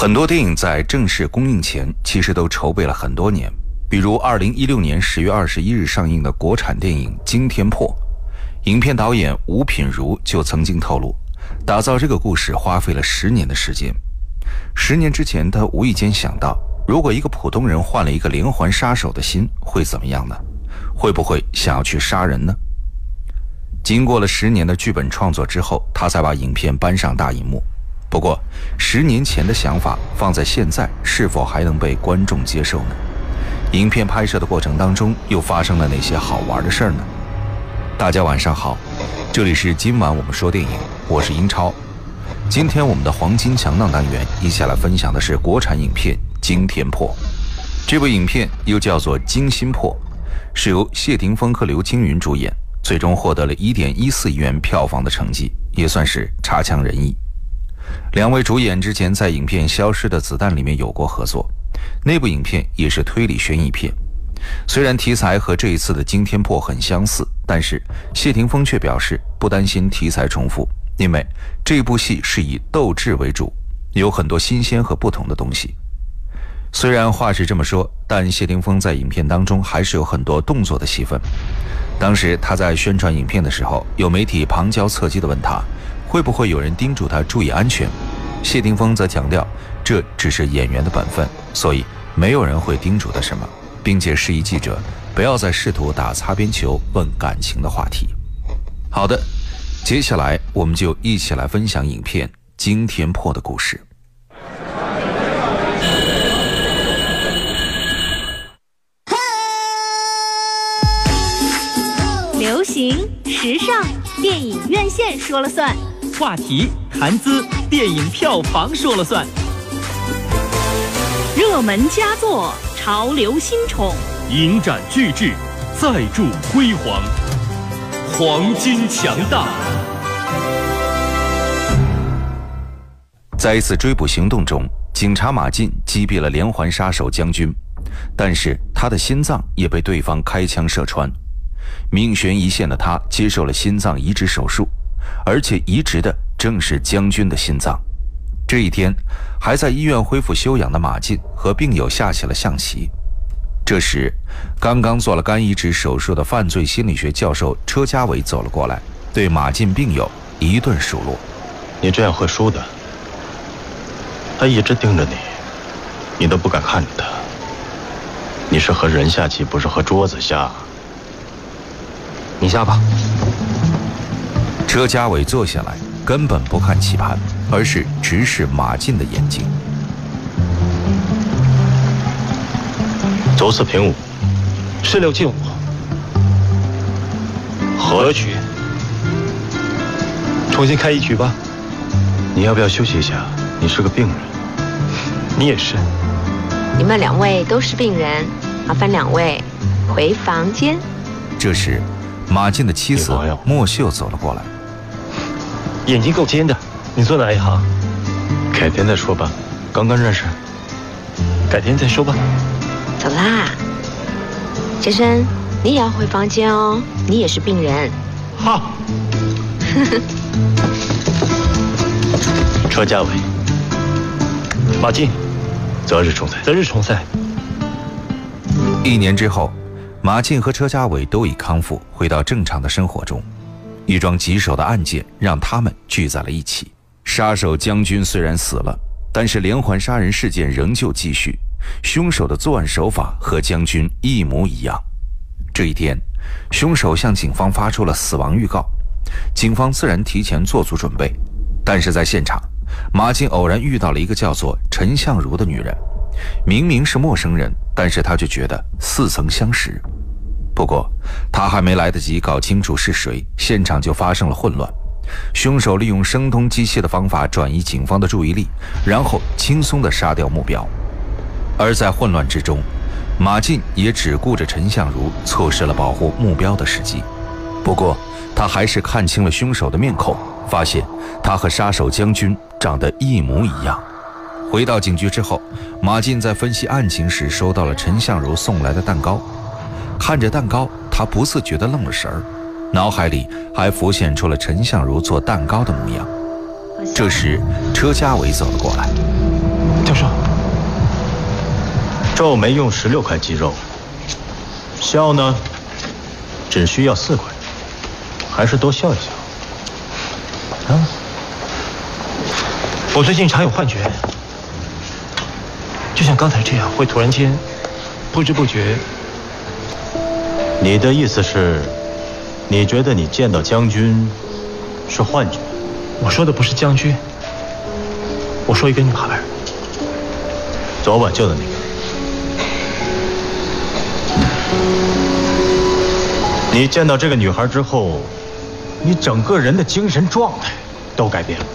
很多电影在正式公映前，其实都筹备了很多年。比如，二零一六年十月二十一日上映的国产电影《惊天破》，影片导演吴品如就曾经透露，打造这个故事花费了十年的时间。十年之前，他无意间想到，如果一个普通人换了一个连环杀手的心，会怎么样呢？会不会想要去杀人呢？经过了十年的剧本创作之后，他才把影片搬上大荧幕。不过，十年前的想法放在现在，是否还能被观众接受呢？影片拍摄的过程当中，又发生了哪些好玩的事儿呢？大家晚上好，这里是今晚我们说电影，我是英超。今天我们的黄金强档单元，一起来分享的是国产影片《惊天破》。这部影片又叫做《惊心破》，是由谢霆锋和刘青云主演，最终获得了一点一四亿元票房的成绩，也算是差强人意。两位主演之前在影片《消失的子弹》里面有过合作，那部影片也是推理悬疑片。虽然题材和这一次的《惊天破》很相似，但是谢霆锋却表示不担心题材重复，因为这部戏是以斗智为主，有很多新鲜和不同的东西。虽然话是这么说，但谢霆锋在影片当中还是有很多动作的戏份。当时他在宣传影片的时候，有媒体旁敲侧击地问他。会不会有人叮嘱他注意安全？谢霆锋则强调，这只是演员的本分，所以没有人会叮嘱他什么，并且示意记者不要再试图打擦边球、问感情的话题。好的，接下来我们就一起来分享影片《惊天破》的故事。流行时尚，电影院线说了算。话题谈资，电影票房说了算；热门佳作，潮流新宠，影展巨制，再铸辉煌，黄金强大。在一次追捕行动中，警察马进击毙了连环杀手将军，但是他的心脏也被对方开枪射穿，命悬一线的他接受了心脏移植手术。而且移植的正是将军的心脏。这一天，还在医院恢复休养的马进和病友下起了象棋。这时，刚刚做了肝移植手术的犯罪心理学教授车家伟走了过来，对马进病友一顿数落：“你这样会输的。他一直盯着你，你都不敢看着他。你是和人下棋，不是和桌子下。你下吧。”车家伟坐下来，根本不看棋盘，而是直视马进的眼睛。走四平五，十六进五，和局。重新开一局吧。你要不要休息一下？你是个病人，你也是。你们两位都是病人，麻烦两位回房间。这时，马进的妻子莫秀走了过来。眼睛够尖的，你做哪一行？改天再说吧，刚刚认识。改天再说吧。走啦，先生，你也要回房间哦，你也是病人。好。车家伟，马进，择日重赛。择日重赛。一年之后，马进和车家伟都已康复，回到正常的生活中。一桩棘手的案件让他们聚在了一起。杀手将军虽然死了，但是连环杀人事件仍旧继续。凶手的作案手法和将军一模一样。这一天，凶手向警方发出了死亡预告，警方自然提前做足准备。但是在现场，马进偶然遇到了一个叫做陈相如的女人，明明是陌生人，但是他却觉得似曾相识。不过，他还没来得及搞清楚是谁，现场就发生了混乱。凶手利用声东击西的方法转移警方的注意力，然后轻松地杀掉目标。而在混乱之中，马进也只顾着陈相如，错失了保护目标的时机。不过，他还是看清了凶手的面孔，发现他和杀手将军长得一模一样。回到警局之后，马进在分析案情时收到了陈相如送来的蛋糕。看着蛋糕，他不自觉地愣了神儿，脑海里还浮现出了陈相如做蛋糕的模样。这时，车家伟走了过来：“教授，皱眉用十六块肌肉，笑呢，只需要四块，还是多笑一笑。啊，我最近常有幻觉，就像刚才这样，会突然间不知不觉。你的意思是，你觉得你见到将军是幻觉？我说的不是将军，我说一个女孩，昨晚救的那个。你见到这个女孩之后，你整个人的精神状态都改变了。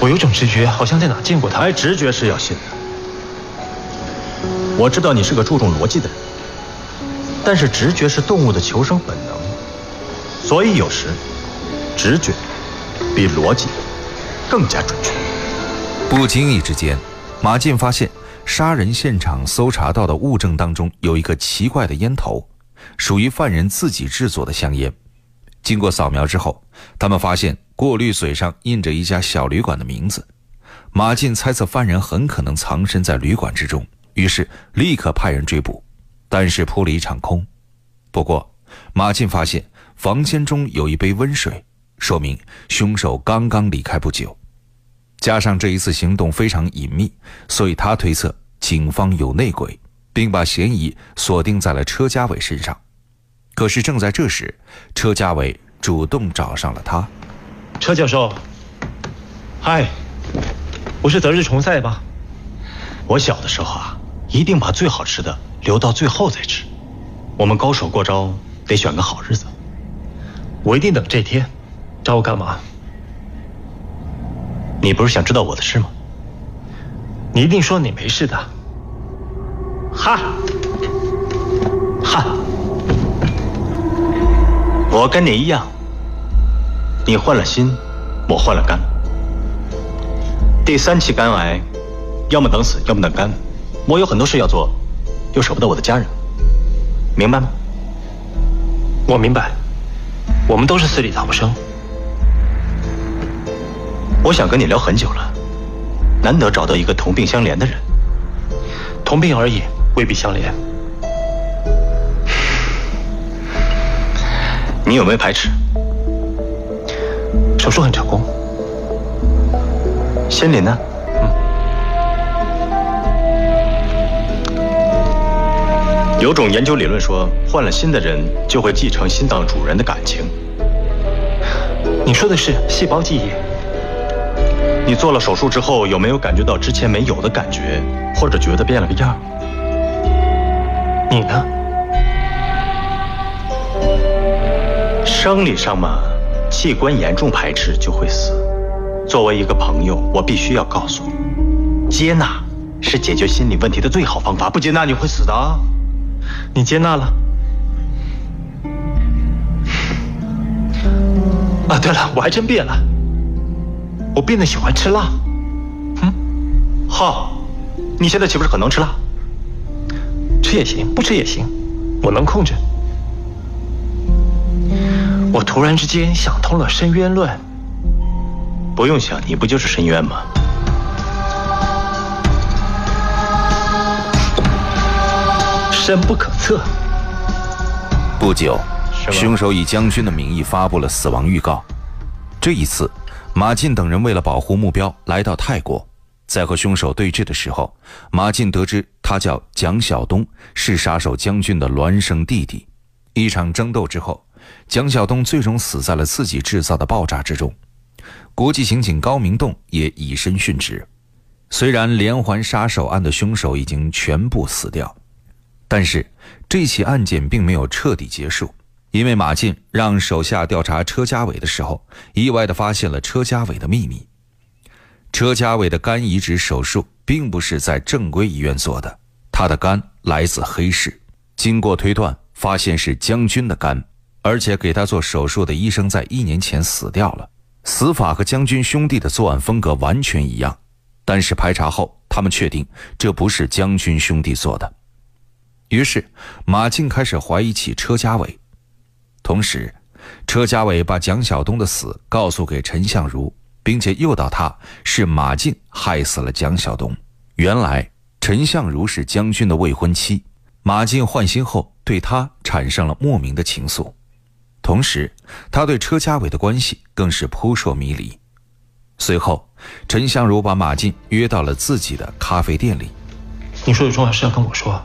我有种直觉，好像在哪见过她。哎，直觉是要信的。我知道你是个注重逻辑的人，但是直觉是动物的求生本能，所以有时直觉比逻辑更加准确。不经意之间，马进发现杀人现场搜查到的物证当中有一个奇怪的烟头。属于犯人自己制作的香烟，经过扫描之后，他们发现过滤嘴上印着一家小旅馆的名字。马进猜测犯人很可能藏身在旅馆之中，于是立刻派人追捕，但是扑了一场空。不过，马进发现房间中有一杯温水，说明凶手刚刚离开不久。加上这一次行动非常隐秘，所以他推测警方有内鬼。并把嫌疑锁定在了车家伟身上，可是正在这时，车家伟主动找上了他。车教授，嗨，不是择日重赛吧？我小的时候啊，一定把最好吃的留到最后再吃。我们高手过招得选个好日子。我一定等这天。找我干嘛？你不是想知道我的事吗？你一定说你没事的。哈，哈，我跟你一样，你换了心，我换了肝。第三期肝癌，要么等死，要么等肝。我有很多事要做，又舍不得我的家人，明白吗？我明白，我们都是死里逃生。我想跟你聊很久了，难得找到一个同病相怜的人，同病而已。未必相连。你有没有排斥？手术很成功。心里呢？有种研究理论说，换了心的人就会继承心脏主人的感情。你说的是细胞记忆？你做了手术之后，有没有感觉到之前没有的感觉，或者觉得变了个样？你呢？生理上嘛，器官严重排斥就会死。作为一个朋友，我必须要告诉你，接纳是解决心理问题的最好方法。不接纳你会死的。你接纳了？啊，对了，我还真变了，我变得喜欢吃辣。嗯，好，你现在岂不是很能吃辣？吃也行，不吃也行，我能控制。我突然之间想通了深渊论。不用想，你不就是深渊吗？深不可测。不久，凶手以将军的名义发布了死亡预告。这一次，马进等人为了保护目标，来到泰国。在和凶手对峙的时候，马进得知他叫蒋晓东，是杀手将军的孪生弟弟。一场争斗之后，蒋晓东最终死在了自己制造的爆炸之中。国际刑警高明栋也以身殉职。虽然连环杀手案的凶手已经全部死掉，但是这起案件并没有彻底结束，因为马进让手下调查车家伟的时候，意外的发现了车家伟的秘密。车家伟的肝移植手术并不是在正规医院做的，他的肝来自黑市，经过推断发现是将军的肝，而且给他做手术的医生在一年前死掉了，死法和将军兄弟的作案风格完全一样，但是排查后他们确定这不是将军兄弟做的，于是马进开始怀疑起车家伟，同时，车家伟把蒋晓东的死告诉给陈相如。并且诱导他是马进害死了蒋晓东。原来陈。相如是将军的未婚妻，马进换心后对她产生了莫名的情愫，同时他对车家伟的关系更是扑朔迷离。随后，陈相如把马进约到了自己的咖啡店里。你说有重要事要跟我说？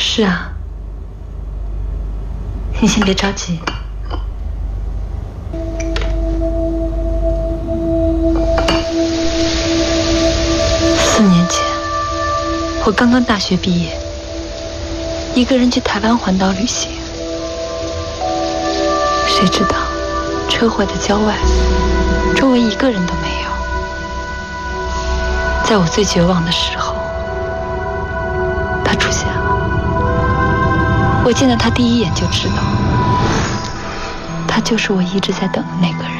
是啊，你先别着急。四年前，我刚刚大学毕业，一个人去台湾环岛旅行，谁知道车祸在郊外，周围一个人都没有。在我最绝望的时候，我见到他第一眼就知道，他就是我一直在等的那个人。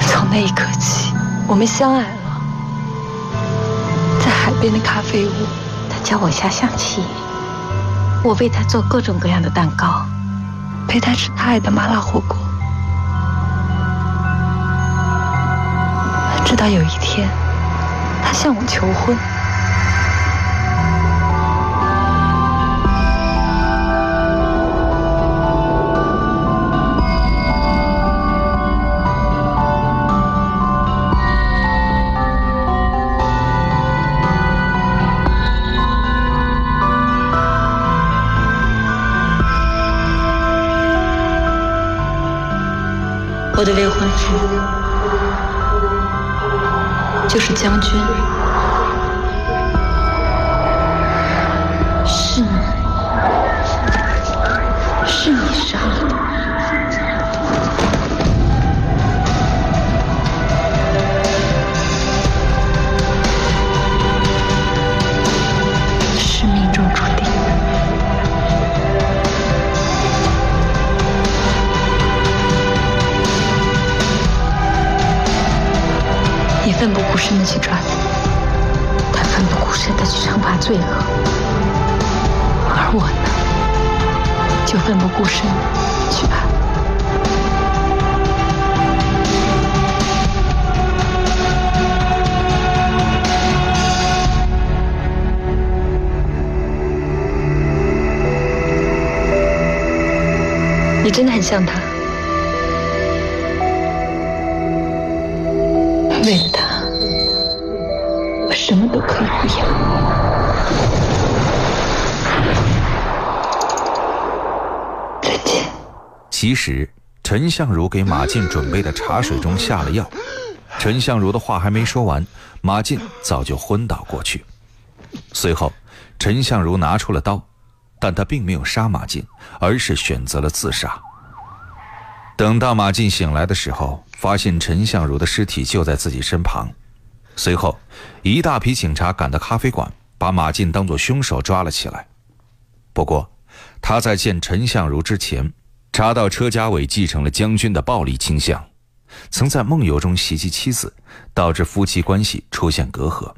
从那一刻起，我们相爱了，在海边的咖啡屋。他教我下象棋，我为他做各种各样的蛋糕，陪他吃他爱的麻辣火锅。直到有一天，他向我求婚。我的未婚夫就是将军，奋不顾身的去抓他，他奋不顾身的去惩罚罪恶，而我呢，就奋不顾身去爱。你真的很像他，为了他，什么都可以不要。再见。其实，陈相如给马进准备的茶水中下了药。陈相如的话还没说完，马进早就昏倒过去。随后，陈相如拿出了刀。但他并没有杀马进，而是选择了自杀。等到马进醒来的时候，发现陈相如的尸体就在自己身旁。随后，一大批警察赶到咖啡馆，把马进当作凶手抓了起来。不过，他在见陈相如之前，查到车家伟继承了将军的暴力倾向，曾在梦游中袭击妻子，导致夫妻关系出现隔阂。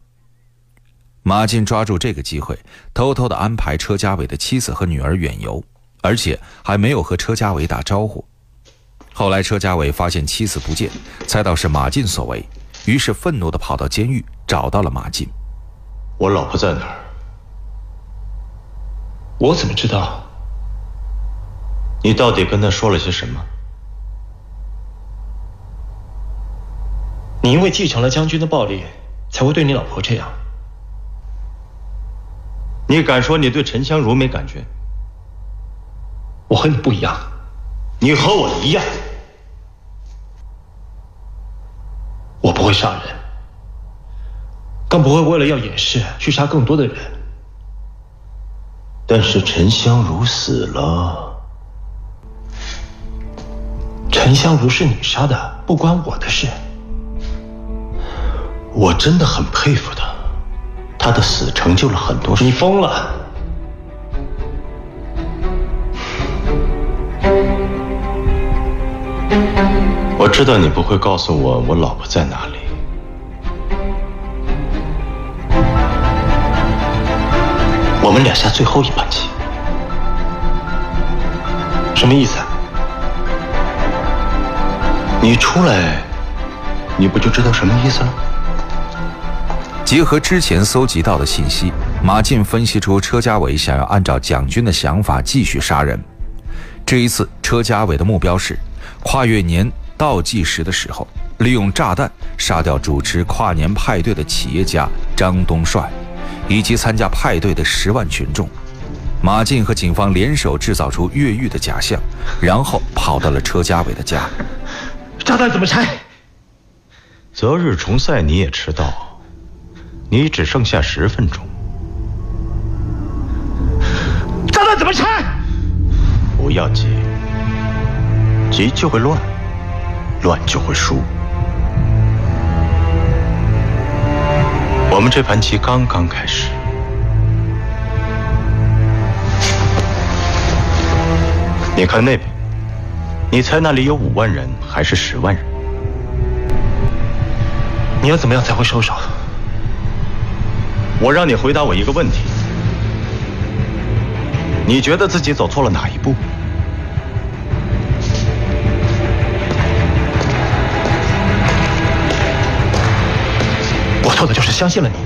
马进抓住这个机会，偷偷的安排车家伟的妻子和女儿远游，而且还没有和车家伟打招呼。后来车家伟发现妻子不见，猜到是马进所为，于是愤怒的跑到监狱，找到了马进。我老婆在哪儿？我怎么知道？你到底跟他说了些什么？你因为继承了将军的暴力，才会对你老婆这样。你敢说你对陈香如没感觉？我和你不一样，你和我一样。我不会杀人，更不会为了要掩饰去杀更多的人。但是陈香如死了，陈香如是你杀的，不关我的事。我真的很佩服他。他的死成就了很多事。你疯了！我知道你不会告诉我我老婆在哪里。我们俩下最后一盘棋，什么意思？你出来，你不就知道什么意思了？结合之前搜集到的信息，马进分析出车家伟想要按照蒋军的想法继续杀人。这一次，车家伟的目标是跨越年倒计时的时候，利用炸弹杀掉主持跨年派对的企业家张东帅，以及参加派对的十万群众。马进和警方联手制造出越狱的假象，然后跑到了车家伟的家。炸弹怎么拆？择日重赛你也迟到，你只剩下十分钟。炸弹怎么拆？不要急，急就会乱，乱就会输。我们这盘棋刚刚开始。你看那边，你猜那里有五万人还是十万人？你要怎么样才会收手？我让你回答我一个问题：你觉得自己走错了哪一步？错的就是相信了你。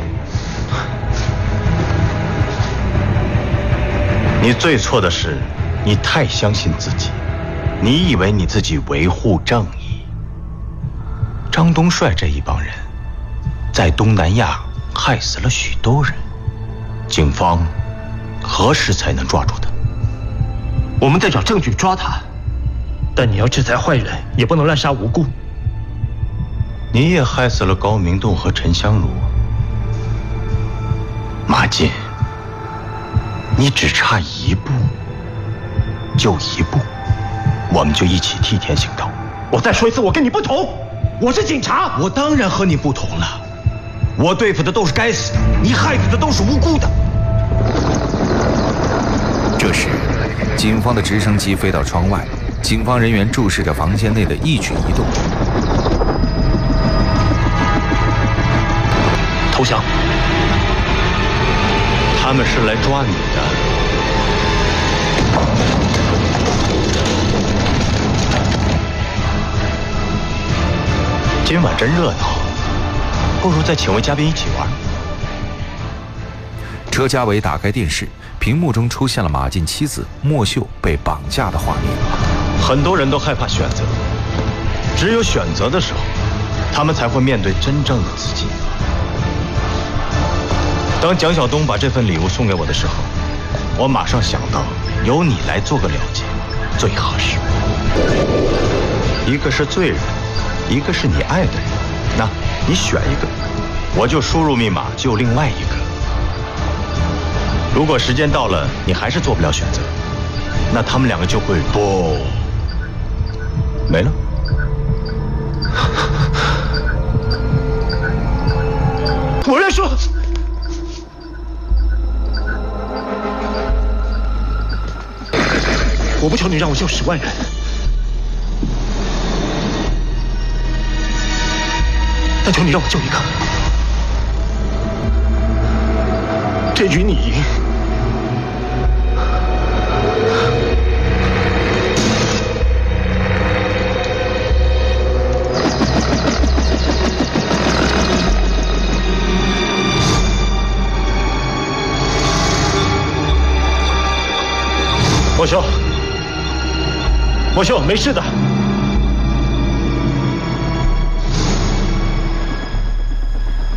你最错的是，你太相信自己，你以为你自己维护正义。张东帅这一帮人，在东南亚害死了许多人，警方何时才能抓住他？我们在找证据抓他，但你要制裁坏人，也不能滥杀无辜。你也害死了高明栋和陈香茹，马进，你只差一步，就一步，我们就一起替天行道。我再说一次，我跟你不同，我是警察。我当然和你不同了，我对付的都是该死的，你害死的都是无辜的。这时，警方的直升机飞到窗外，警方人员注视着房间内的一举一动。投降！他们是来抓你的。今晚真热闹，不如再请位嘉宾一起玩。车家伟打开电视，屏幕中出现了马进妻子莫秀被绑架的画面。很多人都害怕选择，只有选择的时候，他们才会面对真正的自己。当蒋晓东把这份礼物送给我的时候，我马上想到由你来做个了结，最合适。一个是罪人，一个是你爱的人，那你选一个，我就输入密码救另外一个。如果时间到了你还是做不了选择，那他们两个就会不没了。我认输。我不求你让我救十万人，但求你让我救一个。这局你赢，我说。莫秀，没事的。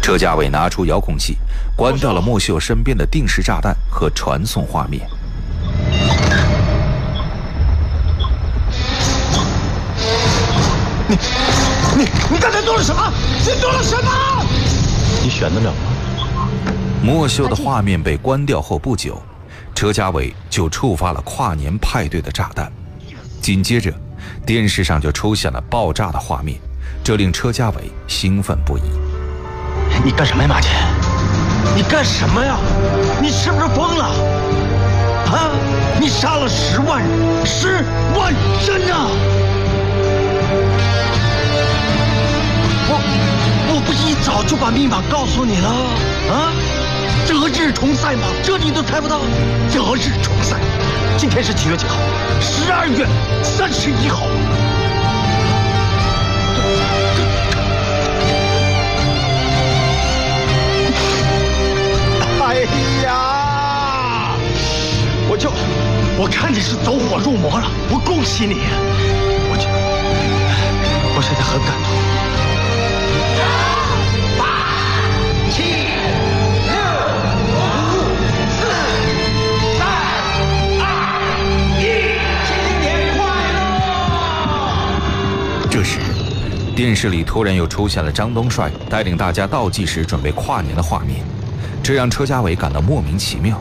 车家伟拿出遥控器，关掉了莫秀身边的定时炸弹和传送画面。你，你，你刚才做了什么？你做了什么？你选得了吗？莫秀的画面被关掉后不久，车家伟就触发了跨年派对的炸弹。紧接着，电视上就出现了爆炸的画面，这令车家伟兴奋不已。你干什么呀，马杰？你干什么呀？你是不是疯了？啊！你杀了十万人，十万人啊！我我不一早就把密码告诉你了啊？择日重赛吗？这你都猜不到？择日重赛，今天是几月几号？十二月三十一号。哎呀！我就我看你是走火入魔了，我恭喜你！我就我现在很感动。电视里突然又出现了张东帅带领大家倒计时准备跨年的画面，这让车家伟感到莫名其妙。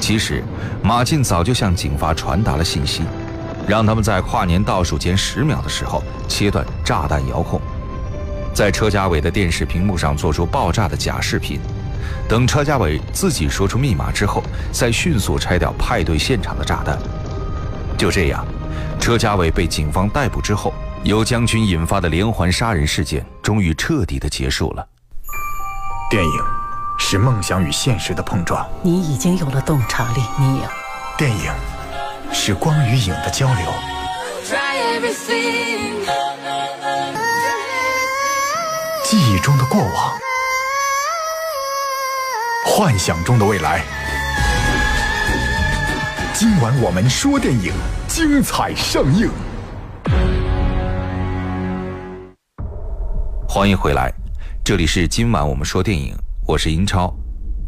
其实，马进早就向警方传达了信息，让他们在跨年倒数前十秒的时候切断炸弹遥控，在车家伟的电视屏幕上做出爆炸的假视频。等车家伟自己说出密码之后，再迅速拆掉派对现场的炸弹。就这样，车家伟被警方逮捕之后，由将军引发的连环杀人事件终于彻底的结束了。电影是梦想与现实的碰撞，你已经有了洞察力，你有。电影是光与影的交流，记忆中的过往，幻想中的未来。今晚我们说电影，精彩上映。欢迎回来，这里是今晚我们说电影，我是英超。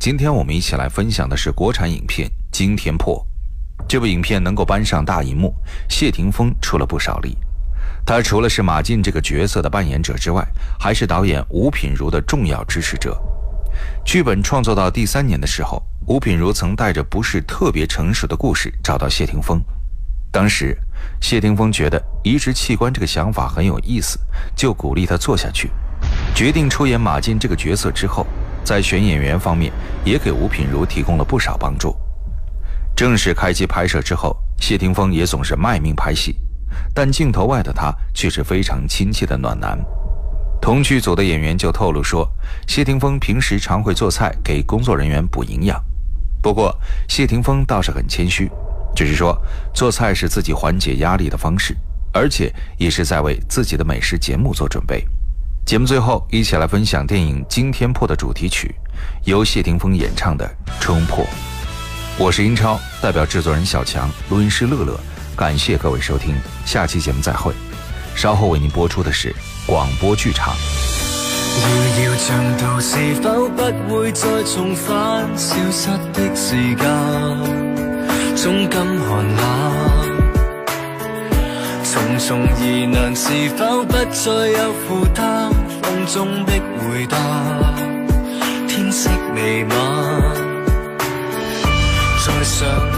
今天我们一起来分享的是国产影片《惊天破》。这部影片能够搬上大荧幕，谢霆锋出了不少力。他除了是马进这个角色的扮演者之外，还是导演吴品如的重要支持者。剧本创作到第三年的时候，吴品如曾带着不是特别成熟的故事找到谢霆锋。当时，谢霆锋觉得移植器官这个想法很有意思，就鼓励他做下去。决定出演马进这个角色之后，在选演员方面也给吴品如提供了不少帮助。正式开机拍摄之后，谢霆锋也总是卖命拍戏，但镜头外的他却是非常亲切的暖男。同剧组的演员就透露说，谢霆锋平时常会做菜给工作人员补营养。不过，谢霆锋倒是很谦虚，只是说做菜是自己缓解压力的方式，而且也是在为自己的美食节目做准备。节目最后，一起来分享电影《惊天破》的主题曲，由谢霆锋演唱的《冲破》。我是英超，代表制作人小强，录音师乐乐，感谢各位收听，下期节目再会。稍后为您播出的是广播劇場。遙遙長途是否不會再重返消失的時間？中感寒冷。重重疑难是否不再有负担？风中的回答，天色彌漫，再上。